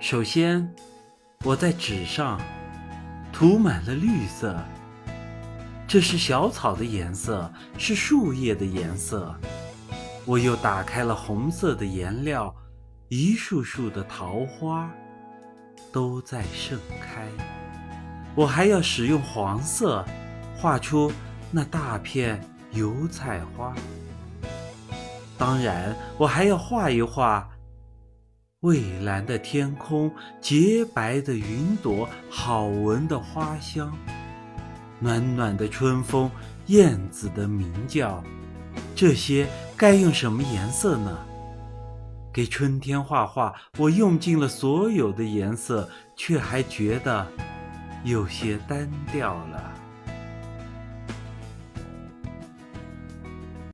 首先，我在纸上涂满了绿色，这是小草的颜色，是树叶的颜色。我又打开了红色的颜料，一束束的桃花都在盛开。我还要使用黄色，画出那大片油菜花。当然，我还要画一画蔚蓝的天空、洁白的云朵、好闻的花香、暖暖的春风、燕子的鸣叫。这些该用什么颜色呢？给春天画画，我用尽了所有的颜色，却还觉得有些单调了。